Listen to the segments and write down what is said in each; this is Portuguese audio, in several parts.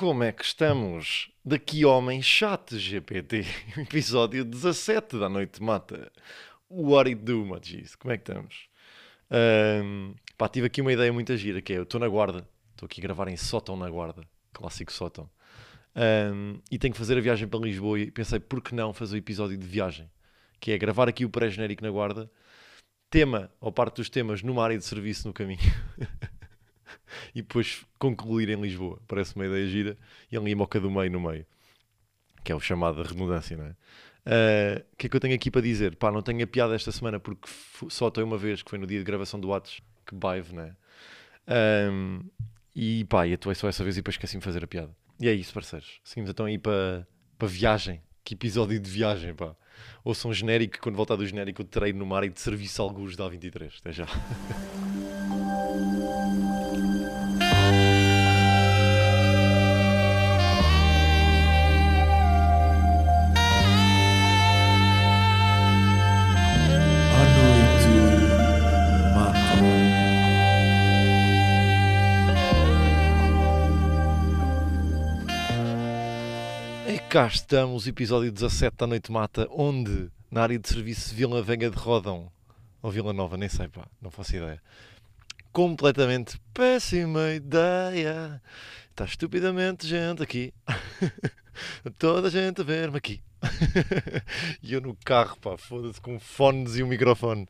Como é que estamos? Daqui homem chat GPT, episódio 17 da Noite Mata. What it do, Magis? Como é que estamos? Ahm, pá, tive aqui uma ideia muito gira, que é, eu estou na guarda, estou aqui a gravar em sótão na guarda, clássico sótão, Ahm, e tenho que fazer a viagem para Lisboa e pensei, por que não fazer o episódio de viagem? Que é gravar aqui o pré-genérico na guarda, tema, ou parte dos temas, numa área de serviço no caminho. e depois concluir em Lisboa. Parece uma ideia gira. E ali Moca do Meio, no meio. Que é o chamado redundância, não é? Ah, O que é que eu tenho aqui para dizer? Pá, não tenho a piada esta semana porque só estou uma vez, que foi no dia de gravação do Atos. Que baive, não é? Ahm, e pá, e atuei só essa vez e depois esqueci-me de fazer a piada. E é isso, parceiros. Seguimos então aí para, para viagem. Que episódio de viagem, pá. Ouçam um genérico, quando voltar do genérico, eu terei numa área de serviço alguns da A23. Até já. E cá estamos, episódio 17 da Noite Mata, onde, na área de serviço Vila Vega de Rodão, ou Vila Nova, nem sei pá, não faço ideia. Completamente péssima ideia. Está estupidamente gente aqui. Toda a gente a ver-me aqui. e eu no carro, pá, foda-se, com fones e um microfone.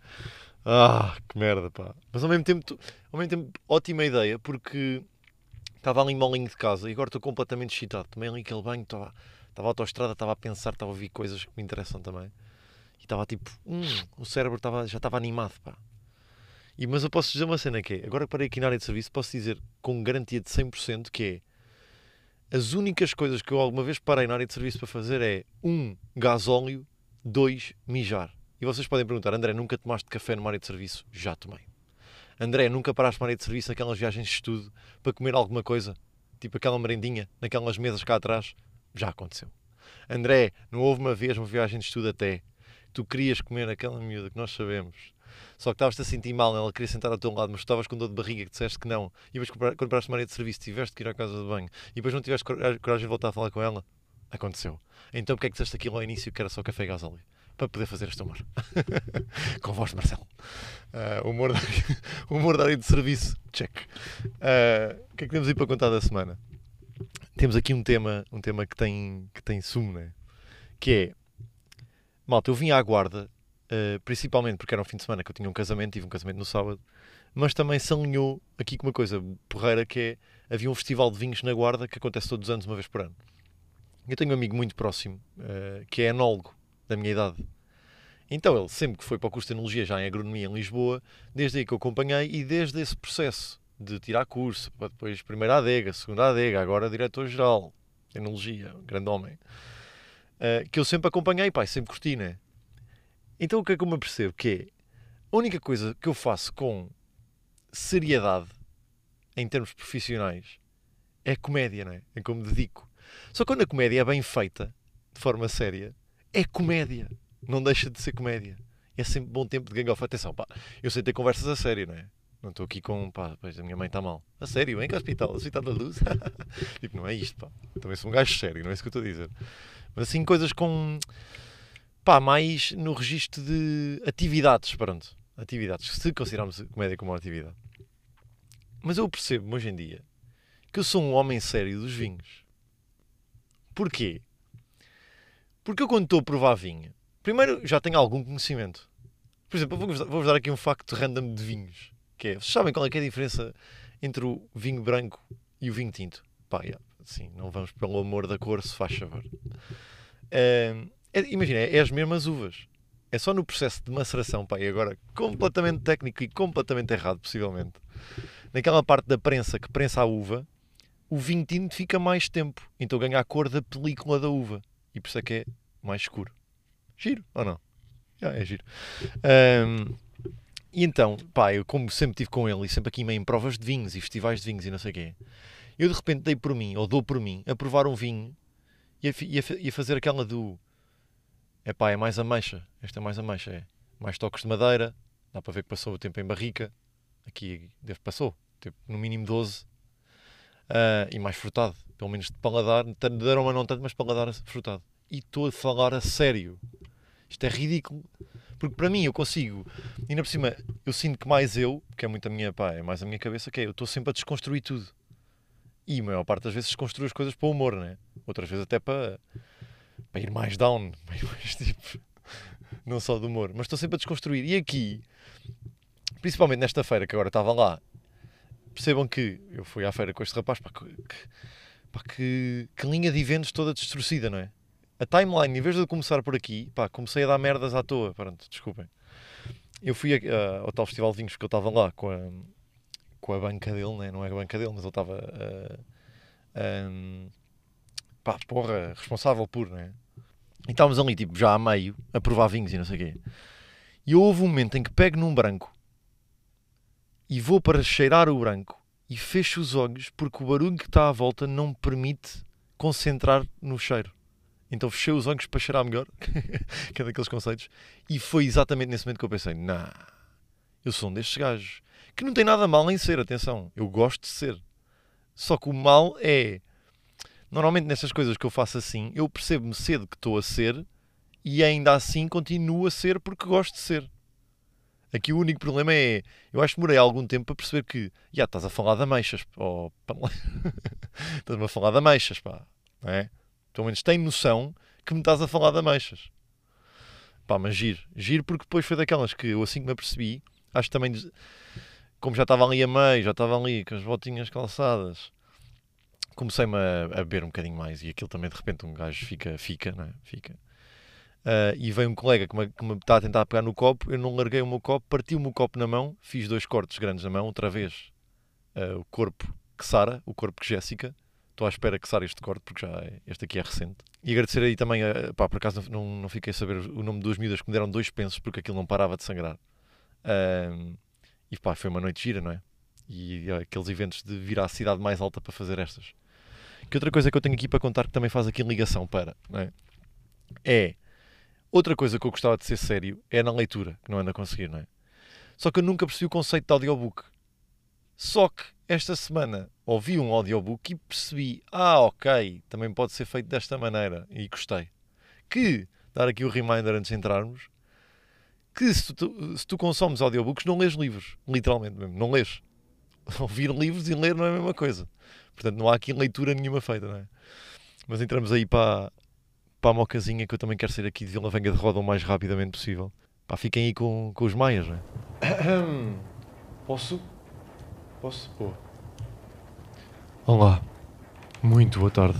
Ah, que merda, pá. Mas ao mesmo tempo, ao mesmo tempo ótima ideia, porque estava ali molinho de casa e agora estou completamente excitado. Tomei ali aquele banho, estava, estava à autostrada, estava a pensar, estava a ouvir coisas que me interessam também. E estava tipo, hum, o cérebro estava, já estava animado, pá. E, mas eu posso dizer uma cena que é, agora que parei aqui na área de serviço, posso dizer com garantia de 100% que é, as únicas coisas que eu alguma vez parei na área de serviço para fazer é, um, gasóleo, dois, mijar. E vocês podem perguntar, André, nunca tomaste café numa área de serviço? Já tomei. André, nunca paraste numa área de serviço naquelas viagens de estudo para comer alguma coisa? Tipo aquela merendinha naquelas mesas cá atrás? Já aconteceu. André, não houve uma vez uma viagem de estudo até tu querias comer aquela miúda que nós sabemos, só que estavas-te a sentir mal, ela queria sentar ao teu lado, mas estavas com dor de barriga que disseste que não, e depois compra- quando paraste uma área de serviço tiveste que ir à casa de banho, e depois não tiveste cor- coragem de voltar a falar com ela? Aconteceu. Então porque é que disseste aquilo ao início que era só café e gasóleo? Para poder fazer este humor. com voz de Marcelo. Ah, humor, da, humor da área de serviço. Check. Ah, o que é que temos aí para contar da semana? Temos aqui um tema, um tema que tem, que tem sumo, né? Que é, malta, eu vim à guarda, ah, principalmente porque era um fim de semana que eu tinha um casamento, tive um casamento no sábado, mas também se alinhou aqui com uma coisa porreira que é, havia um festival de vinhos na guarda que acontece todos os anos, uma vez por ano. Eu tenho um amigo muito próximo, ah, que é enólogo, da minha idade. Então ele sempre que foi para o curso de enologia, já em agronomia em Lisboa, desde aí que eu acompanhei e desde esse processo de tirar curso, para depois primeira adega, segunda adega, agora diretor-geral um grande homem, eh, que eu sempre acompanhei, pai, sempre curti, né? Então o que é que eu me apercebo? Que é, a única coisa que eu faço com seriedade, em termos profissionais, é comédia, né? É como dedico. Só que quando a comédia é bem feita, de forma séria, é comédia. Não deixa de ser comédia. É sempre bom tempo de gang off. Atenção, pá, eu sei ter conversas a sério, não é? Não estou aqui com, pá, pois a minha mãe está mal. A sério, vem que hospital, hospital da luz. tipo, não é isto, pá. Também sou um gajo sério, não é isso que eu estou a dizer. Mas assim, coisas com, pá, mais no registro de atividades, pronto. Atividades, se considerarmos a comédia como uma atividade. Mas eu percebo hoje em dia que eu sou um homem sério dos vinhos. Porquê? Porque eu quando estou a provar vinho, primeiro já tenho algum conhecimento. Por exemplo, vou-vos dar- aqui um facto random de vinhos. Que é, vocês sabem qual é, que é a diferença entre o vinho branco e o vinho tinto? Pá, yeah, sim, não vamos pelo amor da cor, se faz favor. Ahm, é- imagina, é, é as mesmas uvas. É só no processo de maceração, pá, e agora completamente técnico e completamente errado, possivelmente. Naquela parte da prensa que prensa a uva, o vinho tinto fica mais tempo. Então ganha a cor da película da uva. E por isso é que é mais escuro. Giro, ou não? Já, é giro. Ahm, e então, pá, eu como sempre estive com ele e sempre aqui meio em provas de vinhos e festivais de vinhos e não sei o quê, eu de repente dei por mim, ou dou por mim, a provar um vinho e a, e a e a fazer aquela do é pá, é mais ameixa, esta é mais ameixa, é mais toques de madeira, dá para ver que passou o tempo em barrica, aqui deve passou, tipo, no mínimo 12, ah, e mais frutado, Pelo menos de paladar, tanto de aroma não tanto, mas paladar frutado. E estou a falar a sério. Isto é ridículo. Porque para mim eu consigo, e ainda por cima, eu sinto que mais eu, que é muito a minha, pá, é mais a minha cabeça, que é eu estou sempre a desconstruir tudo. E a maior parte das vezes desconstruo as coisas para o humor, né? Outras vezes até para, para ir mais down, para ir mais tipo, não só do humor, mas estou sempre a desconstruir. E aqui, principalmente nesta feira que agora estava lá, percebam que eu fui à feira com este rapaz, pá, que, que, pá, que, que linha de eventos toda destruída, não é? A timeline, em vez de eu começar por aqui, pá, comecei a dar merdas à toa, pronto, desculpem. Eu fui a- a- ao tal festival de vinhos que eu estava lá com a, com a banca dele, né? não é a banca dele, mas ele estava a, pá, porra, responsável por, né? E estávamos ali, tipo, já a meio, a provar vinhos e não sei o quê. E houve um momento em que pego num branco e vou para cheirar o branco e fecho os olhos porque o barulho que está à volta não me permite concentrar no cheiro. Então fechei os olhos para cheirar melhor, que é daqueles conceitos, e foi exatamente nesse momento que eu pensei: nah, eu sou um destes gajos. Que não tem nada mal em ser, atenção, eu gosto de ser. Só que o mal é. Normalmente nessas coisas que eu faço assim, eu percebo-me cedo que estou a ser e ainda assim continuo a ser porque gosto de ser. Aqui o único problema é. Eu acho que demorei algum tempo para perceber que. Já estás a falar de ameixas. Oh, estás-me a falar de ameixas, pá. Não é? Pelo menos tem noção que me estás a falar de ameixas. Pá, mas giro. Giro porque depois foi daquelas que eu assim que me apercebi, acho que também, como já estava ali a meio, já estava ali com as botinhas calçadas, comecei-me a, a beber um bocadinho mais e aquilo também de repente um gajo fica, fica, não é? Fica. Ah, e veio um colega que me, que me está a tentar pegar no copo, eu não larguei o meu copo, parti-me o copo na mão, fiz dois cortes grandes na mão, outra vez ah, o corpo que Sara, o corpo que Jéssica, estou à espera que Sara este corte, porque já é- este aqui é recente. E agradecer aí também, a, pá, por acaso não, não fiquei a saber o nome duas miúdas que me deram dois pensos porque aquilo não parava de sangrar. Ahm, e pá, foi uma noite gira, não é? E aqueles eventos de vir à cidade mais alta para fazer estas. Que outra coisa que eu tenho aqui para contar que também faz aqui ligação para, não é? É, outra coisa que eu gostava de ser sério é na leitura, que não ando a conseguir, não é? Só que eu nunca percebi o conceito de audiobook. Só que esta semana ouvi um audiobook e percebi, ah, ok, também pode ser feito desta maneira. E gostei. Que, dar aqui o reminder antes de entrarmos, que se tu, se tu consomes audiobooks, não lês livros. Literalmente mesmo, não lês. Ouvir livros e ler não é a mesma coisa. Portanto, não há aqui leitura nenhuma feita, não é? Mas entramos aí para, para a mocazinha que eu também quero sair aqui de Vila Venga de Roda o mais rapidamente possível. Pá, fiquem aí com, com os maias, não é? Posso? Posso? Boa. Olá, muito boa tarde.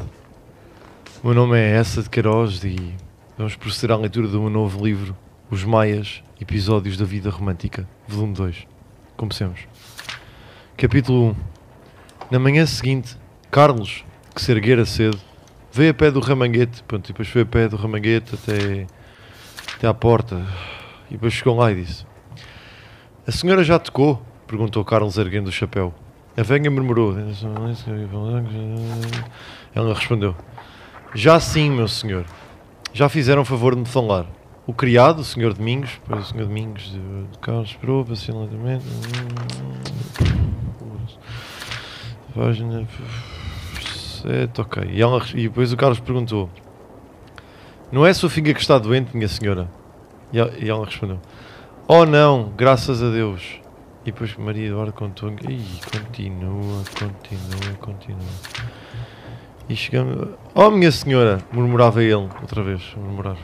O meu nome é Essa de Queiroz e vamos proceder à leitura do meu novo livro, Os Maias, Episódios da Vida Romântica, volume 2. Comecemos. Capítulo 1. Na manhã seguinte, Carlos, que se erguera cedo, veio a pé do ramanguete, pronto, e depois foi a pé do ramanguete até, até à porta, e depois chegou lá e disse: A senhora já tocou? perguntou Carlos erguendo o chapéu. A velha murmurou. Ela respondeu: Já sim, meu senhor. Já fizeram favor de me falar. O criado, o senhor Domingos, o senhor Domingos de Carlos esperou pacientemente. Página 7, ok. E, ela, e depois o Carlos perguntou: Não é a sua filha que está doente, minha senhora? E ela, e ela respondeu: Oh não, graças a Deus. E depois Maria Eduardo contou. Ih, continua, continua, continua. E chegamos. Oh, minha senhora! murmurava ele, outra vez. Murmurar.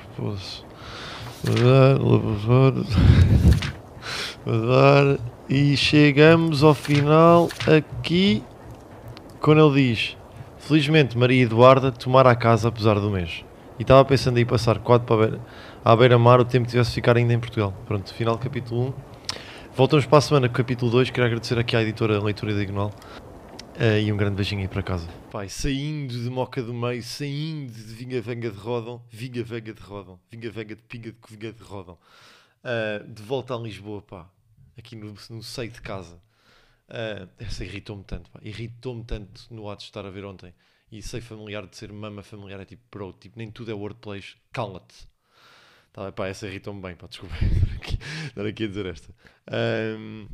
E chegamos ao final aqui. Quando ele diz: Felizmente Maria Eduarda tomara a casa apesar do mês. E estava pensando em ir passar quatro para a beira, à beira-mar o tempo que tivesse de ficar ainda em Portugal. Pronto, final capítulo 1. Voltamos para a semana com o capítulo 2. Quero agradecer aqui à editora Leitura Diagonal. Eh, e um grande beijinho aí para casa. Pai, saindo de Moca do Meio, saindo de Vinha Venga de Rodão, Vinha Venga de Rodão, Vinha Venga de Pinga de Vinha de Rodão, eh, de volta a Lisboa, pá, aqui no, no seio de casa. Eh, essa irritou-me tanto, irritou-me tanto no ato de estar a ver ontem. E sei familiar de ser mama familiar, é tipo, bro, tipo, nem tudo é wordplays, cala-te. Tá, pá, essa irritou-me bem, pá, desculpa estar aqui, a dizer esta. Ahm,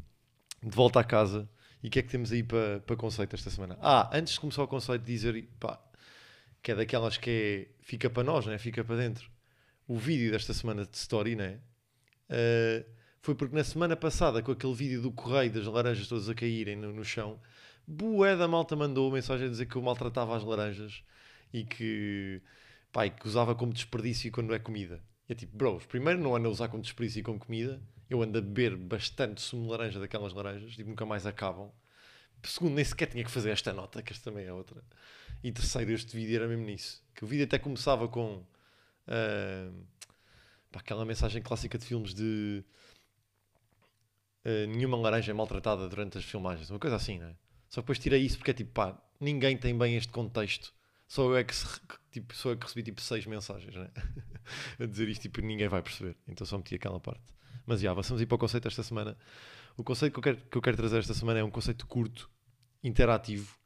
de volta à casa E o que é que temos aí para, para conceito esta semana? Ah, antes de começar o conceito, dizer pá, que é daquelas que é, fica para nós, né? fica para dentro. O vídeo desta semana de Story, né? Uh, foi porque na semana passada, com aquele vídeo do correio das laranjas todas a caírem no, no chão, bué da malta mandou mensagem a dizer que eu maltratava as laranjas e que, e que usava como desperdício quando é comida. E é tipo, bros, primeiro não ando a usar como desperdício e como comida, eu ando a beber bastante sumo de laranja daquelas laranjas, tipo, nunca mais acabam. Segundo, nem sequer tinha que fazer esta nota, que esta também é outra. E terceiro, este vídeo era mesmo nisso. Que o vídeo até começava com uh, aquela mensagem clássica de filmes de uh, nenhuma laranja é maltratada durante as filmagens, uma coisa assim, não é? Só depois tirei isso porque é tipo, pá, ninguém tem bem este contexto. Só eu é que, tipo, eu que recebi tipo seis mensagens, né? a dizer isto, tipo, ninguém vai perceber. Então só meti aquela parte. Mas já, vamos ir para o conceito esta semana. O conceito que eu, quero, que eu quero trazer esta semana é um conceito curto, interativo,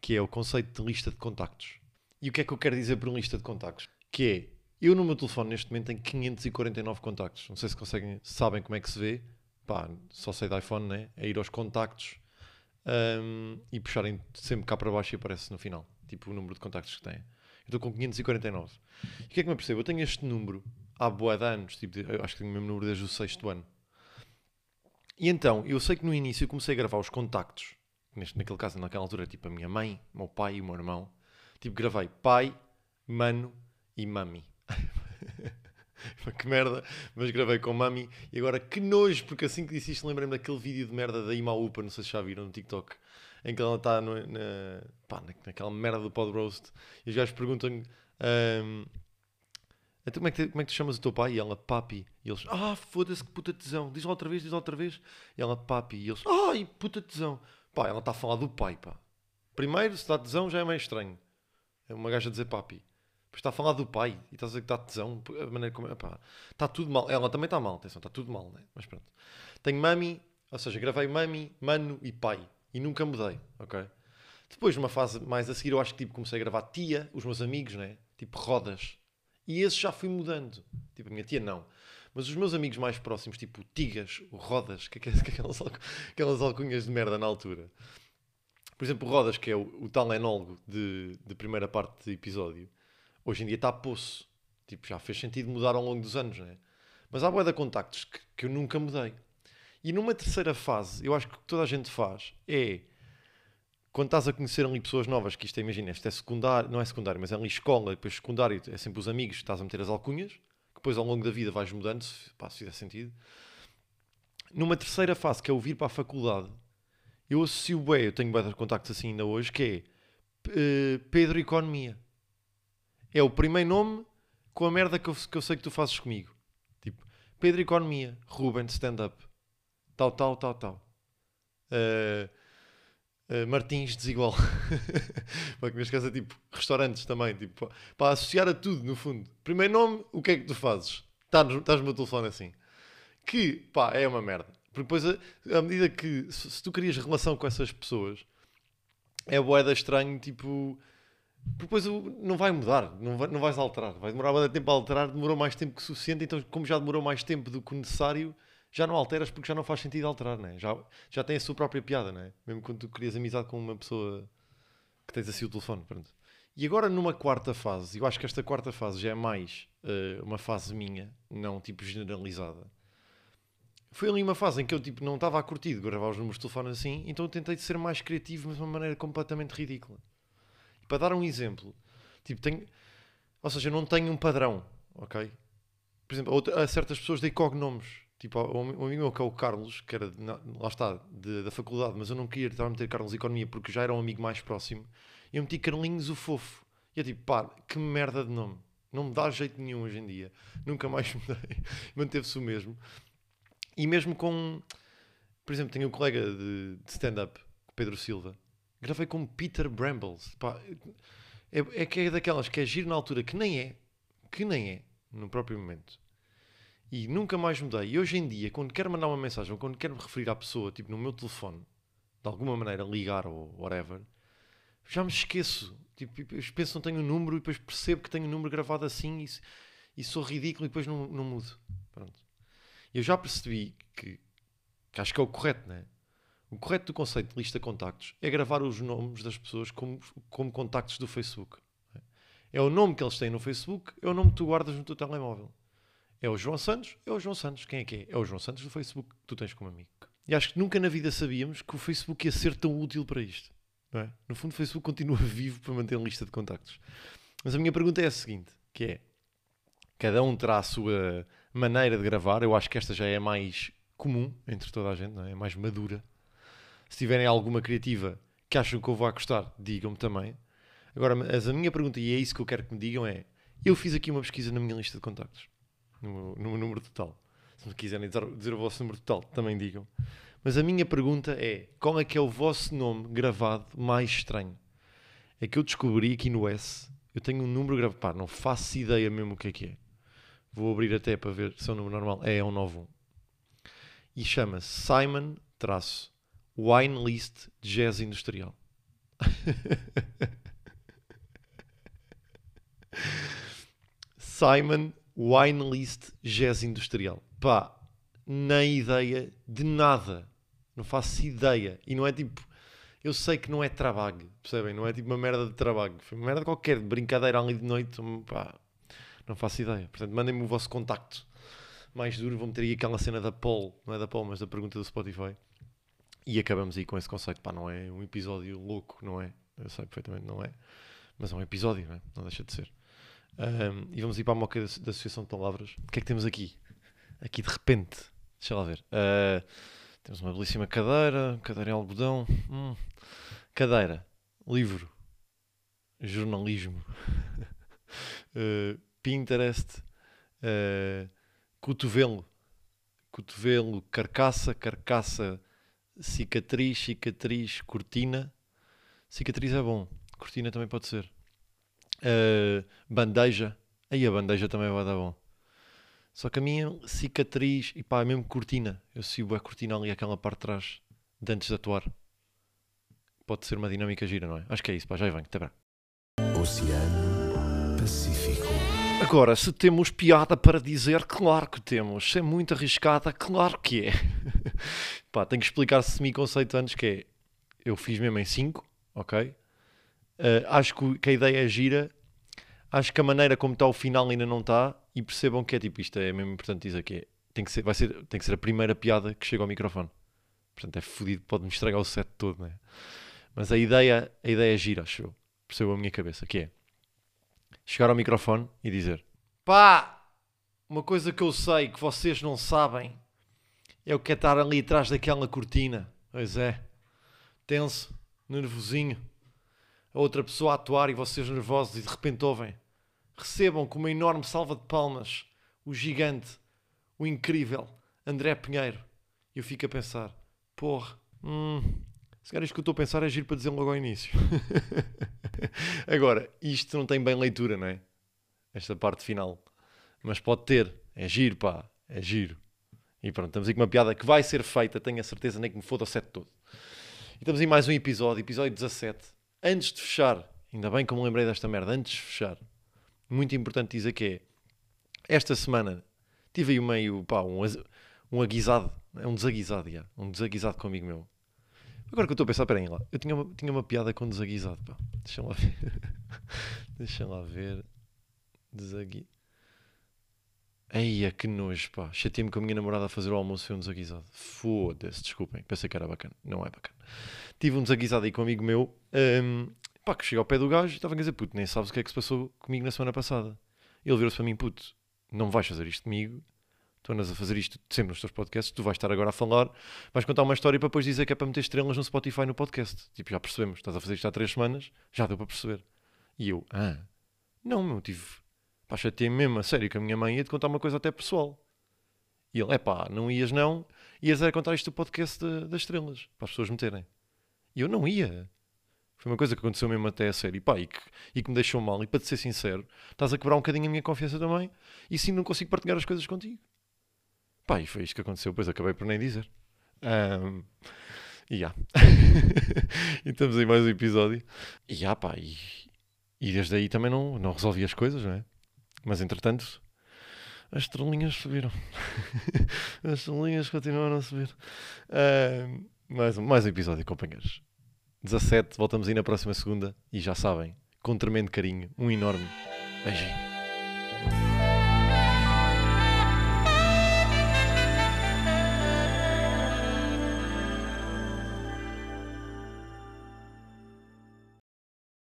que é o conceito de lista de contactos. E o que é que eu quero dizer por lista de contactos? Que é, eu no meu telefone neste momento tenho 549 contactos. Não sei se conseguem, sabem como é que se vê. Pá, só sei de iPhone, né? É ir aos contactos um, e puxarem sempre cá para baixo e aparece no final. Tipo o número de contactos que têm. Eu estou com 549. E o que é que me percebo? Eu tenho este número há boa de anos. Tipo, eu acho que tenho o mesmo número desde o sexto ano. E então, eu sei que no início eu comecei a gravar os contactos. Neste, naquele caso, naquela altura, tipo a minha mãe, o meu pai e o meu irmão. Tipo, gravei pai, mano e mami. Que merda, mas gravei com mami. E agora que nojo, porque assim que disse isto, lembrei-me daquele vídeo de merda da Imaupa, não sei se já viram no TikTok, em que ela está na, pá, naquela merda do pod roast. E os gajos perguntam-lhe. Um, então como é, que, como é que tu chamas o teu pai? E ela, papi. E eles, ah, foda-se que puta tesão. Diz lá outra vez, diz lá outra vez. E ela, papi. E eles, ai, puta tesão. Pá, ela está a falar do pai, pá. Primeiro, se está tesão já é meio estranho. É uma gaja dizer papi. Está a falar do pai e está a dizer que está tesão. A maneira como, pá, está tudo mal. Ela também está mal, atenção, está tudo mal, né? Mas pronto. Tenho mami, ou seja, gravei mami, mano e pai. E nunca mudei, ok? Depois, numa fase mais a seguir, eu acho que tipo, comecei a gravar tia, os meus amigos, né? Tipo rodas. E esse já fui mudando. Tipo, a minha tia não. Mas os meus amigos mais próximos, tipo Tigas, Rodas, que, é, é aquelas, aquelas alcunhas de merda na altura. Por exemplo, Rodas, que é o, o tal enólogo de, de primeira parte do episódio, hoje em dia está poço. Tipo, já fez sentido mudar ao longo dos anos, né? Mas há boa de contactos que, que eu nunca mudei. E numa terceira fase, eu acho que o que toda a gente faz é quando estás a conhecer ali pessoas novas, que isto é, imagina, isto é secundário, não é secundário, mas é ali escola, depois secundário é sempre os amigos, estás a meter as alcunhas, que depois ao longo da vida vais mudando, se, pá, se fizer sentido. Numa terceira fase, que é o vir para a faculdade, eu associo bem, eu tenho bem de contactos assim ainda hoje, que é uh, Pedro Economia. É o primeiro nome com a merda que eu, que eu sei que tu fazes comigo. Tipo, Pedro Economia, Ruben, stand-up, tal, tal, tal, tal. Uh, Uh, Martins desigual. para que me esqueça, tipo, restaurantes também, tipo, para associar a tudo, no fundo. Primeiro nome, o que é que tu fazes? Estás, estás no meu telefone assim. Que, pá, é uma merda. Porque depois, à medida que, se, se, tu querias relação com essas pessoas, é boeda estranho, tipo, depois não vai mudar, não, vai, não vais alterar. Vai demorar muito tempo a alterar, demorou mais tempo que suficiente, então, como já demorou mais tempo do que necessário, já não alteras porque já não faz sentido alterar, né? já, já tem a sua própria piada, né? mesmo quando tu crias amizade com uma pessoa que tens assim o telefone. Pronto. E agora numa quarta fase, eu acho que esta quarta fase já é mais uh, uma fase minha, não tipo generalizada. Foi ali uma fase em que eu tipo, não estava a curtir de gravar os números de telefone assim, então eu tentei ser mais criativo, mas de uma maneira completamente ridícula. Para dar um exemplo, tipo, tenho, ou seja, eu não tenho um padrão, ok? Por exemplo, a certas pessoas dei cognomes Tipo, um amigo meu que é o Carlos, que era, lá está, de, da faculdade, mas eu não queria estar a meter Carlos Economia porque já era um amigo mais próximo. Eu meti Carlinhos o Fofo. E eu tipo, pá, que merda de nome. Não me dá jeito nenhum hoje em dia. Nunca mais mudei. Manteve-se o mesmo. E mesmo com, por exemplo, tenho um colega de, de stand-up, Pedro Silva. Gravei com Peter Brambles. Pá, é, é que é daquelas que é giro na altura, que nem é, que nem é, no próprio momento e nunca mais mudei. E hoje em dia, quando quero mandar uma mensagem ou quando quero me referir à pessoa, tipo no meu telefone, de alguma maneira ligar ou whatever, já me esqueço. Tipo, penso que não tenho o um número e depois percebo que tenho o um número gravado assim e, e sou ridículo e depois não, não mudo. Pronto. Eu já percebi que, que acho que é o correto, né? O correto do conceito de lista de contactos é gravar os nomes das pessoas como, como contactos do Facebook. É o nome que eles têm no Facebook, é o nome que tu guardas no teu telemóvel. É o João Santos, é o João Santos. Quem é que é? É o João Santos do Facebook que tu tens como amigo. E acho que nunca na vida sabíamos que o Facebook ia ser tão útil para isto. É? No fundo, o Facebook continua vivo para manter a lista de contactos. Mas a minha pergunta é a seguinte, que é, cada um terá a sua maneira de gravar. Eu acho que esta já é mais comum entre toda a gente, é? é mais madura. Se tiverem alguma criativa que acham que eu vou gostar, digam-me também. Agora, a minha pergunta, e é isso que eu quero que me digam, é: eu fiz aqui uma pesquisa na minha lista de contactos, no meu, no meu número total. Se me quiserem dizer, dizer o vosso número total, também digam. Mas a minha pergunta é: qual é que é o vosso nome gravado mais estranho? É que eu descobri aqui no S, eu tenho um número gravado, pá, não faço ideia mesmo o que é que é. Vou abrir até para ver se é um número normal. É, é um 91. E chama-se Simon traço Wine List Jazz Industrial. Simon Wine List Jazz Industrial. Pá, nem ideia de nada. Não faço ideia. E não é tipo. Eu sei que não é trabalho, percebem? Não é tipo uma merda de trabalho. Foi uma merda qualquer, de brincadeira ali de noite. Pá, não faço ideia. Portanto, mandem-me o vosso contacto mais duro. Vou meter aí aquela cena da Paul, não é da Paul, mas da pergunta do Spotify. E acabamos aí com esse conceito. Pá, não é um episódio louco, não é? Eu sei perfeitamente, não é. Mas é um episódio, não, é? não deixa de ser. Um, e vamos ir para a moca da, da Associação de Palavras. O que é que temos aqui? Aqui de repente. Deixa lá ver. Uh, temos uma belíssima cadeira, cadeira em algodão. Hum. Cadeira, livro, jornalismo, uh, Pinterest, uh, cotovelo, cotovelo, carcaça, carcaça, cicatriz, cicatriz, cortina. Cicatriz é bom, cortina também pode ser. Uh, bandeja, aí a bandeja também vai dar bom. Só que a minha cicatriz, e pá, é mesmo cortina. Eu sigo a cortina ali, aquela parte de trás, de antes de atuar. Pode ser uma dinâmica gira, não é? Acho que é isso, pá, já vem, até bem. Oceano Pacífico. Agora, se temos piada para dizer, claro que temos. Se é muito arriscada, claro que é. pá, tenho que explicar semi-conceito antes, que é, eu fiz mesmo em 5, ok? Uh, acho que, que a ideia é gira, acho que a maneira como está o final ainda não está, e percebam que é tipo, isto é mesmo importante dizer que é, tem que ser, vai ser, tem que ser a primeira piada que chega ao microfone. Portanto, é fodido, pode-me estragar o set todo, né? Mas a ideia, a ideia é gira, acho eu. Percebeu a minha cabeça, que é chegar ao microfone e dizer pá, uma coisa que eu sei que vocês não sabem é o que é estar ali atrás daquela cortina. Pois é, tenso, nervosinho. A outra pessoa a atuar e vocês nervosos e de repente ouvem recebam com uma enorme salva de palmas o gigante, o incrível André Pinheiro. E eu fico a pensar, porra, hum, se calhar isto que eu estou a pensar é giro para dizer logo ao início. Agora, isto não tem bem leitura, não é? Esta parte final. Mas pode ter. É giro, pá. É giro. E pronto, estamos aí com uma piada que vai ser feita, tenho a certeza, nem que me foda o set todo. E estamos em mais um episódio, episódio 17. Antes de fechar, ainda bem que eu me lembrei desta merda, antes de fechar, muito importante dizer que é esta semana tive aí meio pá, um, um aguisado, é um desaguisado, já, um desaguisado comigo meu. Agora que eu estou a pensar, peraí lá, eu tinha uma, tinha uma piada com desaguisado, pá. Deixa lá ver. Deixa lá ver. Desagui. Eia, que nojo, pá. Chateei-me com a minha namorada a fazer o almoço e um desaguisado. Foda-se, desculpem. Pensei que era bacana. Não é bacana. Tive um desaguisado aí com um amigo meu. Um, Pá, que chega ao pé do gajo e estava a dizer, puto, nem sabes o que é que se passou comigo na semana passada. Ele virou-se para mim, puto, não vais fazer isto comigo, tu andas a fazer isto sempre nos teus podcasts, tu vais estar agora a falar, vais contar uma história para depois dizer que é para meter estrelas no Spotify no podcast. Tipo, já percebemos, estás a fazer isto há três semanas, já deu para perceber. E eu, ah, não, meu, tive, pá, chateei mesmo, a sério, que a minha mãe ia te contar uma coisa até pessoal. E ele, é pá, não ias não, ias a contar isto do podcast das estrelas, para as pessoas meterem. E eu não ia. Foi uma coisa que aconteceu mesmo até a sério. E, pá, e, que, e que me deixou mal. E para te ser sincero, estás a quebrar um bocadinho a minha confiança também. E sim, não consigo partilhar as coisas contigo. Pá, e foi isto que aconteceu. Pois acabei por nem dizer. Um, e já. e estamos em mais um episódio. E já, pá, e, e desde aí também não, não resolvi as coisas, não é? Mas entretanto, as estrelinhas subiram. as estrelinhas continuaram a subir. Um, Mais um, mais um episódio, companheiros. 17, voltamos aí na próxima segunda. E já sabem, com um tremendo carinho, um enorme beijinho.